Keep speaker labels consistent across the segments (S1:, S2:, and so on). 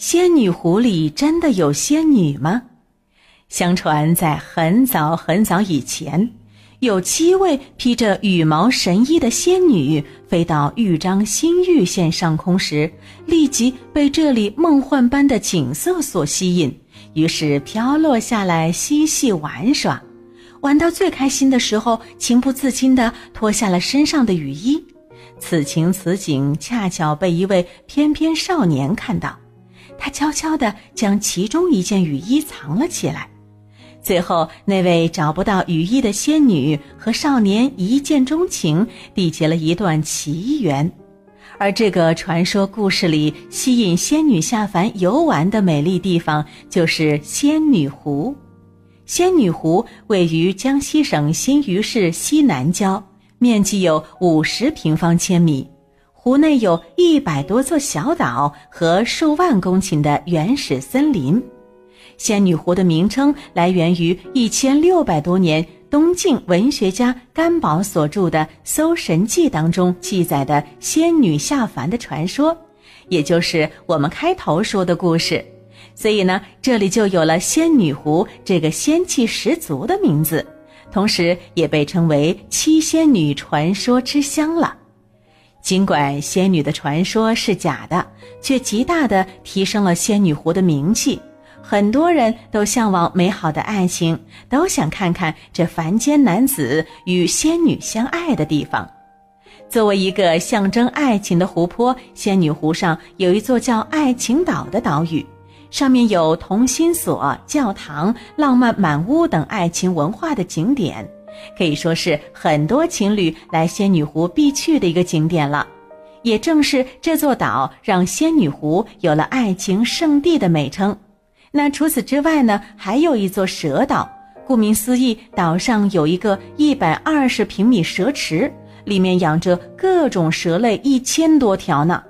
S1: 仙女湖里真的有仙女吗？相传在很早很早以前，有七位披着羽毛神衣的仙女飞到豫章新玉县上空时，立即被这里梦幻般的景色所吸引，于是飘落下来嬉戏玩耍。玩到最开心的时候，情不自禁地脱下了身上的雨衣。此情此景，恰巧被一位翩翩少年看到。他悄悄地将其中一件雨衣藏了起来，最后那位找不到雨衣的仙女和少年一见钟情，缔结了一段奇缘。而这个传说故事里吸引仙女下凡游玩的美丽地方，就是仙女湖。仙女湖位于江西省新余市西南郊，面积有五十平方千米。湖内有一百多座小岛和数万公顷的原始森林。仙女湖的名称来源于一千六百多年东晋文学家甘宝所著的《搜神记》当中记载的仙女下凡的传说，也就是我们开头说的故事。所以呢，这里就有了仙女湖这个仙气十足的名字，同时也被称为七仙女传说之乡了。尽管仙女的传说是假的，却极大的提升了仙女湖的名气。很多人都向往美好的爱情，都想看看这凡间男子与仙女相爱的地方。作为一个象征爱情的湖泊，仙女湖上有一座叫爱情岛的岛屿，上面有同心锁、教堂、浪漫满屋等爱情文化的景点。可以说是很多情侣来仙女湖必去的一个景点了，也正是这座岛让仙女湖有了爱情圣地的美称。那除此之外呢，还有一座蛇岛，顾名思义，岛上有一个一百二十平米蛇池，里面养着各种蛇类一千多条呢。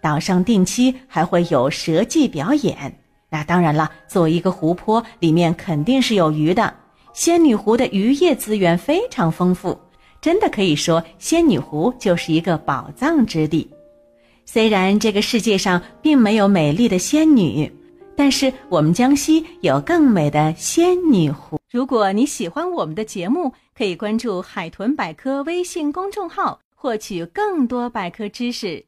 S1: 岛上定期还会有蛇祭表演。那当然了，作为一个湖泊，里面肯定是有鱼的。仙女湖的渔业资源非常丰富，真的可以说仙女湖就是一个宝藏之地。虽然这个世界上并没有美丽的仙女，但是我们江西有更美的仙女湖。如果你喜欢我们的节目，可以关注“海豚百科”微信公众号，获取更多百科知识。